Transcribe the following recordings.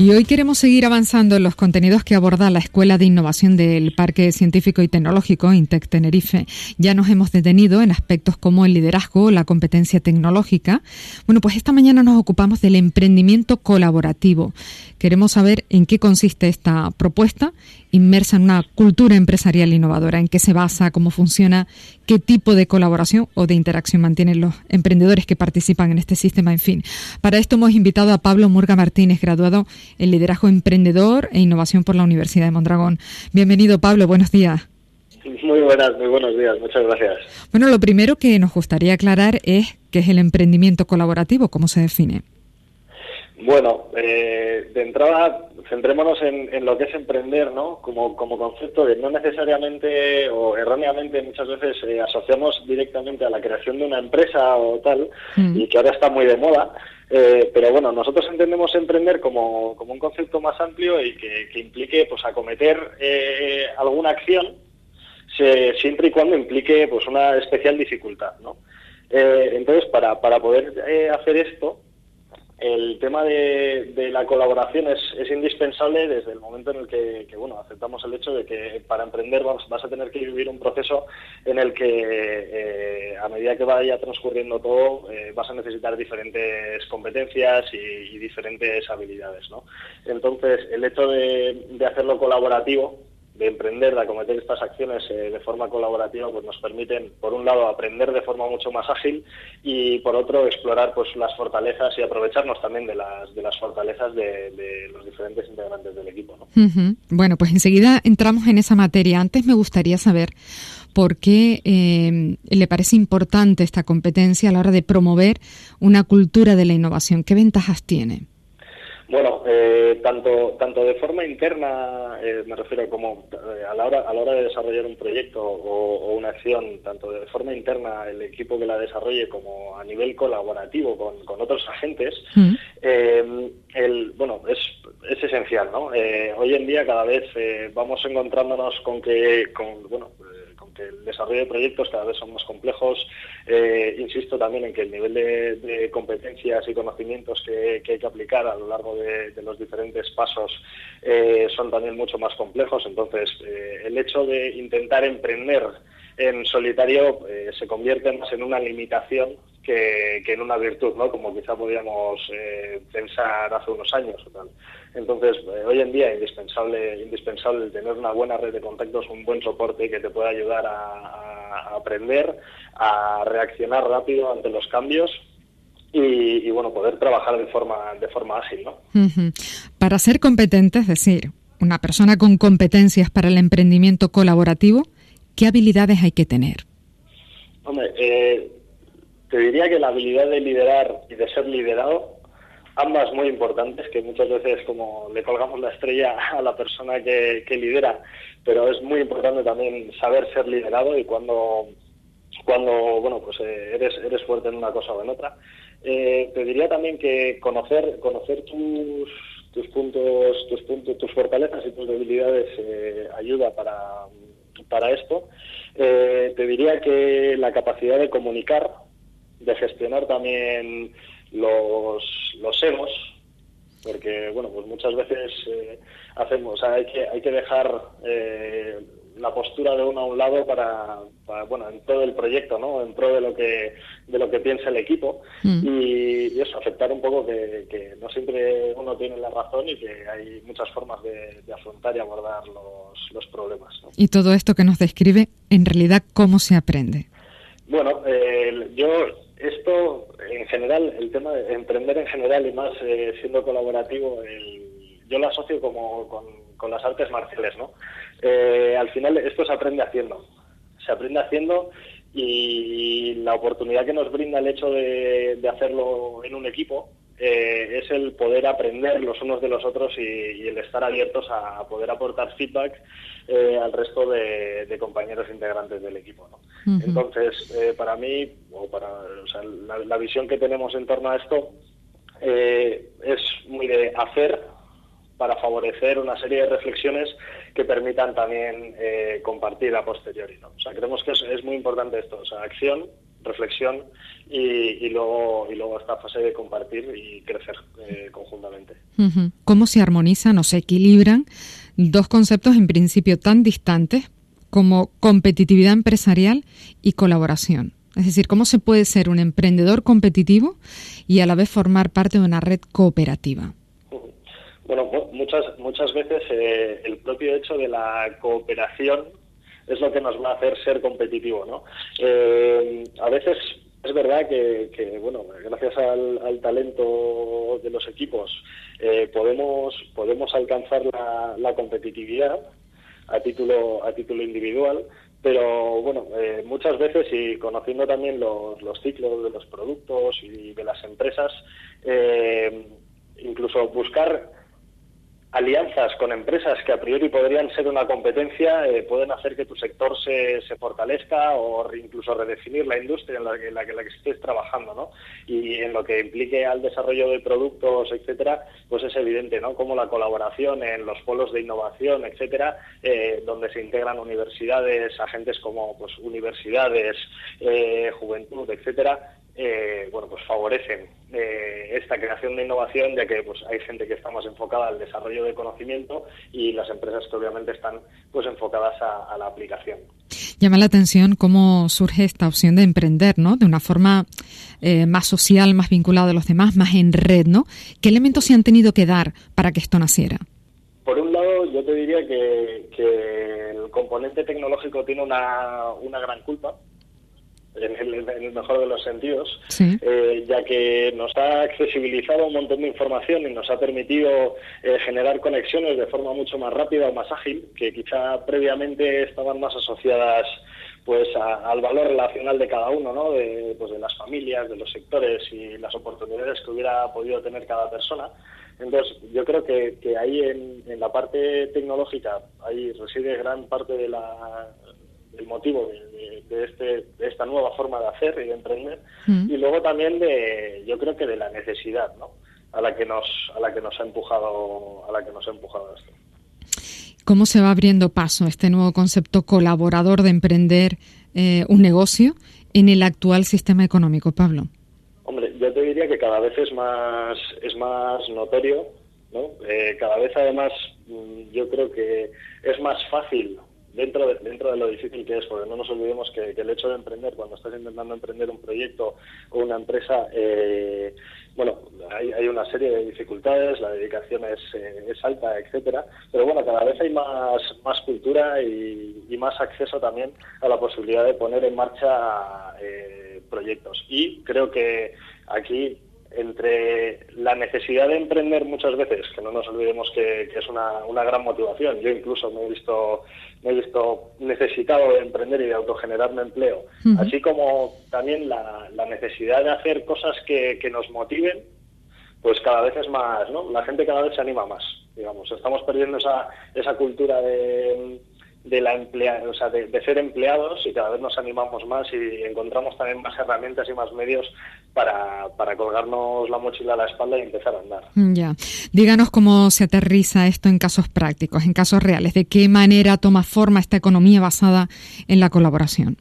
Y hoy queremos seguir avanzando en los contenidos que aborda la Escuela de Innovación del Parque Científico y Tecnológico INTEC Tenerife. Ya nos hemos detenido en aspectos como el liderazgo, la competencia tecnológica. Bueno, pues esta mañana nos ocupamos del emprendimiento colaborativo. Queremos saber en qué consiste esta propuesta inmersa en una cultura empresarial innovadora, en qué se basa, cómo funciona, qué tipo de colaboración o de interacción mantienen los emprendedores que participan en este sistema, en fin. Para esto hemos invitado a Pablo Murga Martínez, graduado en Liderazgo Emprendedor e Innovación por la Universidad de Mondragón. Bienvenido, Pablo, buenos días. Muy buenas, muy buenos días, muchas gracias. Bueno, lo primero que nos gustaría aclarar es qué es el emprendimiento colaborativo, cómo se define. Bueno, eh, de entrada, centrémonos en, lo que es emprender, ¿no? Como, como concepto que no necesariamente o erróneamente muchas veces eh, asociamos directamente a la creación de una empresa o tal, mm. y que ahora está muy de moda. Eh, pero bueno, nosotros entendemos emprender como, como un concepto más amplio y que, implique pues acometer alguna acción siempre y cuando implique pues una especial dificultad, ¿no? entonces, para, para poder hacer esto, el tema de, la colaboración es, indispensable desde el momento en el que, bueno aceptamos el hecho de que para emprender vas, vas a tener que vivir un proceso en el que eh, a medida que vaya transcurriendo todo eh, vas a necesitar diferentes competencias y, diferentes habilidades ¿no? entonces el hecho de, de hacerlo colaborativo de emprender, de acometer estas acciones eh, de forma colaborativa, pues nos permiten, por un lado, aprender de forma mucho más ágil y, por otro, explorar pues las fortalezas y aprovecharnos también de las, de las fortalezas de, los diferentes integrantes del equipo. Bueno, pues enseguida entramos en esa materia. Antes me gustaría saber por qué eh, le parece importante esta competencia a la hora de promover una cultura de la innovación. ¿Qué ventajas tiene? Bueno, eh, tanto tanto de forma interna, eh, me refiero como eh, a la hora a la hora de desarrollar un proyecto o, una acción, tanto de forma interna el equipo que la desarrolle como a nivel colaborativo con, con otros agentes, mm. el bueno es, es esencial, ¿no? hoy en día cada vez vamos encontrándonos con que con bueno el desarrollo de proyectos cada vez son más complejos. Eh, insisto también en que el nivel de, competencias y conocimientos que, hay que aplicar a lo largo de, los diferentes pasos eh, son también mucho más complejos. Entonces, eh, el hecho de intentar emprender en solitario se convierte más en una limitación que, en una virtud, ¿no? Como quizá podíamos pensar hace unos años o tal. Entonces, eh, hoy en día es indispensable, indispensable tener una buena red de contactos, un buen soporte que te pueda ayudar a, aprender, a reaccionar rápido ante los cambios y, bueno, poder trabajar de forma, de forma ágil, ¿no? Para ser competente, es decir, una persona con competencias para el emprendimiento colaborativo, ¿qué habilidades hay que tener? Hombre, eh, te diría que la habilidad de liderar y de ser liderado ambas muy importantes, que muchas veces como le colgamos la estrella a la persona que, lidera, pero es muy importante también saber ser liderado y cuando, cuando bueno, pues eh, eres, eres fuerte en una cosa o en otra. Eh, te diría también que conocer, conocer tus, tus puntos, tus puntos, tus fortalezas y tus debilidades eh, ayuda para, para esto. te diría que la capacidad de comunicar, de gestionar también los, los egos, porque bueno, pues muchas veces eh, hacemos, hay que, hay que dejar eh, la postura de uno a un lado para, bueno, en todo el proyecto, ¿no? En pro de lo que, de lo que piensa el equipo mm. y, eso, aceptar un poco que, no siempre uno tiene la razón y que hay muchas formas de, afrontar y abordar los, los problemas. Y todo esto que nos describe, en realidad, ¿cómo se aprende? Bueno, eh, yo esto, en general, el tema de emprender en general y más eh, siendo colaborativo, yo lo asocio como con, las artes marciales, ¿no? Eh, al final esto se aprende haciendo, se aprende haciendo y la oportunidad que nos brinda el hecho de, hacerlo en un equipo eh, es el poder aprender los unos de los otros y, el estar abiertos a, poder aportar feedback eh, al resto de, compañeros integrantes del equipo. Entonces, eh, para mí, o para la, visión que tenemos en torno a esto es muy de hacer para favorecer una serie de reflexiones que permitan también compartir a posteriori. O sea, creemos que es, es muy importante esto, o sea, acción reflexión y, luego y luego esta fase de compartir y crecer eh, conjuntamente. ¿Cómo se armonizan o se equilibran dos conceptos en principio tan distantes como competitividad empresarial y colaboración? Es decir, ¿cómo se puede ser un emprendedor competitivo y a la vez formar parte de una red cooperativa? Bueno, muchas muchas veces eh, el propio hecho de la cooperación es lo que nos va a hacer ser competitivo, ¿no? Eh, a veces es verdad que, bueno, gracias al, talento de los equipos eh, podemos podemos alcanzar la, competitividad a título a título individual, pero bueno, eh, muchas veces y conociendo también los, los, ciclos de los productos y de las empresas, incluso buscar alianzas con empresas que a priori podrían ser una competencia eh, pueden hacer que tu sector se, se fortalezca o incluso redefinir la industria en la, que, la, la que estés trabajando, ¿no? Y en lo que implique al desarrollo de productos, etcétera, pues es evidente, ¿no? Como la colaboración en los polos de innovación, etcétera, eh, donde se integran universidades, agentes como pues universidades, eh, juventud, etcétera, eh, bueno, pues favorecen eh, esta creación de innovación, ya que pues hay gente que está más enfocada al desarrollo de conocimiento y las empresas que obviamente están pues enfocadas a, la aplicación. Llama la atención cómo surge esta opción de emprender, ¿no? De una forma eh, más social, más vinculada a los demás, más en red, ¿no? ¿Qué elementos se han tenido que dar para que esto naciera? Por un lado, yo te diría que, que el componente tecnológico tiene una, una gran culpa, en el, mejor de los sentidos, eh, ya que nos ha accesibilizado un montón de información y nos ha permitido eh, generar conexiones de forma mucho más rápida o más ágil, que quizá previamente estaban más asociadas pues al valor relacional de cada uno, ¿no? De, pues, de las familias, de los sectores y las oportunidades que hubiera podido tener cada persona. Entonces, yo creo que, que ahí en, en la parte tecnológica, ahí reside gran parte de la, el motivo de, este, de, esta nueva forma de hacer y de emprender mm. y luego también de yo creo que de la necesidad ¿no? a la que nos a la que nos ha empujado a la que nos ha empujado esto cómo se va abriendo paso este nuevo concepto colaborador de emprender eh, un negocio en el actual sistema económico Pablo hombre yo te diría que cada vez es más es más notorio ¿no? Eh, cada vez además mm, yo creo que es más fácil dentro de, dentro de lo difícil que es, porque no nos olvidemos que, el hecho de emprender, cuando estás intentando emprender un proyecto o una empresa, eh, bueno, hay, una serie de dificultades, la dedicación es, eh, es alta, etcétera, pero bueno, cada vez hay más, más cultura y, y, más acceso también a la posibilidad de poner en marcha eh, proyectos. Y creo que aquí entre la necesidad de emprender muchas veces, que no nos olvidemos que, es una, una, gran motivación, yo incluso me he visto, me he visto necesitado de emprender y de autogenerarme empleo, así como también la, la, necesidad de hacer cosas que, que nos motiven, pues cada vez es más, ¿no? La gente cada vez se anima más, digamos, estamos perdiendo esa, esa cultura de de la emplea o sea, de, ser empleados y cada vez nos animamos más y encontramos también más herramientas y más medios para, para colgarnos la mochila a la espalda y empezar a andar. Ya. Díganos cómo se aterriza esto en casos prácticos, en casos reales. ¿De qué manera toma forma esta economía basada en la colaboración?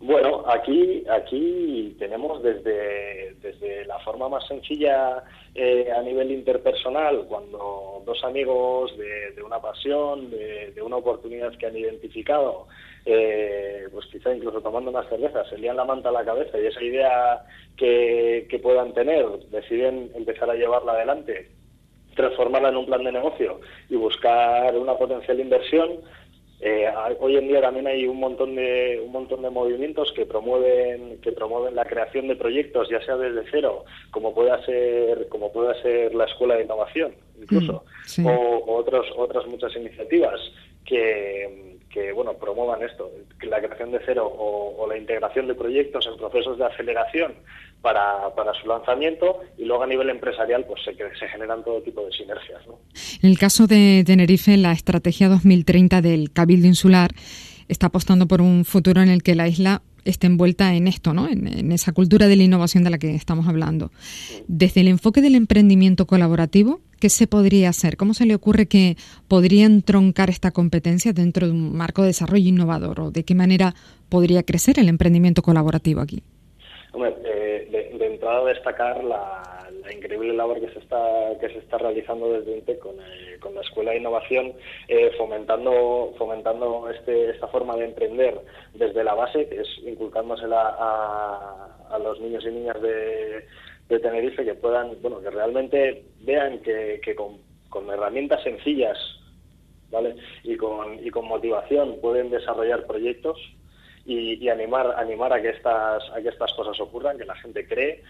Bueno, aquí, aquí tenemos desde, desde la forma más sencilla eh, a nivel interpersonal, cuando dos amigos de, una pasión, de, una oportunidad que han identificado, eh, pues quizá incluso tomando unas cervezas, se lían la manta a la cabeza y esa idea que, que puedan tener, deciden empezar a llevarla adelante, transformarla en un plan de negocio y buscar una potencial inversión, eh, hoy en día también hay un montón de un montón de movimientos que promueven que promueven la creación de proyectos ya sea desde cero como pueda ser como pueda ser la escuela de innovación incluso mm, o, otros otras muchas iniciativas que, que bueno promuevan esto, la creación de cero o, la integración de proyectos en procesos de aceleración para, para, su lanzamiento y luego a nivel empresarial pues se, se generan todo tipo de sinergias. En el caso de Tenerife, la estrategia 2030 del Cabildo Insular está apostando por un futuro en el que la isla esté envuelta en esto, ¿no? En, esa cultura de la innovación de la que estamos hablando. Desde el enfoque del emprendimiento colaborativo, ¿qué se podría hacer? ¿Cómo se le ocurre que podrían troncar esta competencia dentro de un marco de desarrollo innovador? ¿O de qué manera podría crecer el emprendimiento colaborativo aquí? Hombre, eh, de, entrada destacar la, increíble labor que se está que se está realizando desde INTEC con, eh, con la Escuela de Innovación, eh, fomentando fomentando este, esta forma de emprender desde la base, que es inculcándosela a, a los niños y niñas de, de, Tenerife, que puedan, bueno, que realmente vean que, que con, con herramientas sencillas ¿vale? y, con, y con motivación pueden desarrollar proyectos y, y, animar animar a que estas a que estas cosas ocurran que la gente cree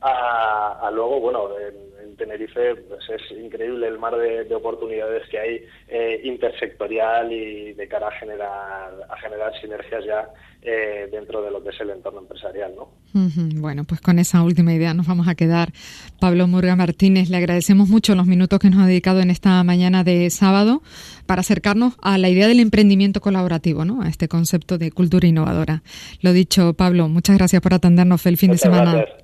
a, luego, bueno, en, Tenerife pues es increíble el mar de, oportunidades que hay eh, intersectorial y de cara a generar, a generar sinergias ya eh, dentro de lo que es el entorno empresarial, ¿no? Bueno, pues con esa última idea nos vamos a quedar. Pablo Murga Martínez, le agradecemos mucho los minutos que nos ha dedicado en esta mañana de sábado para acercarnos a la idea del emprendimiento colaborativo, ¿no? A este concepto de cultura innovadora. Lo dicho, Pablo, muchas gracias por atendernos. el fin de semana. Venga,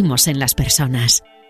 en las personas.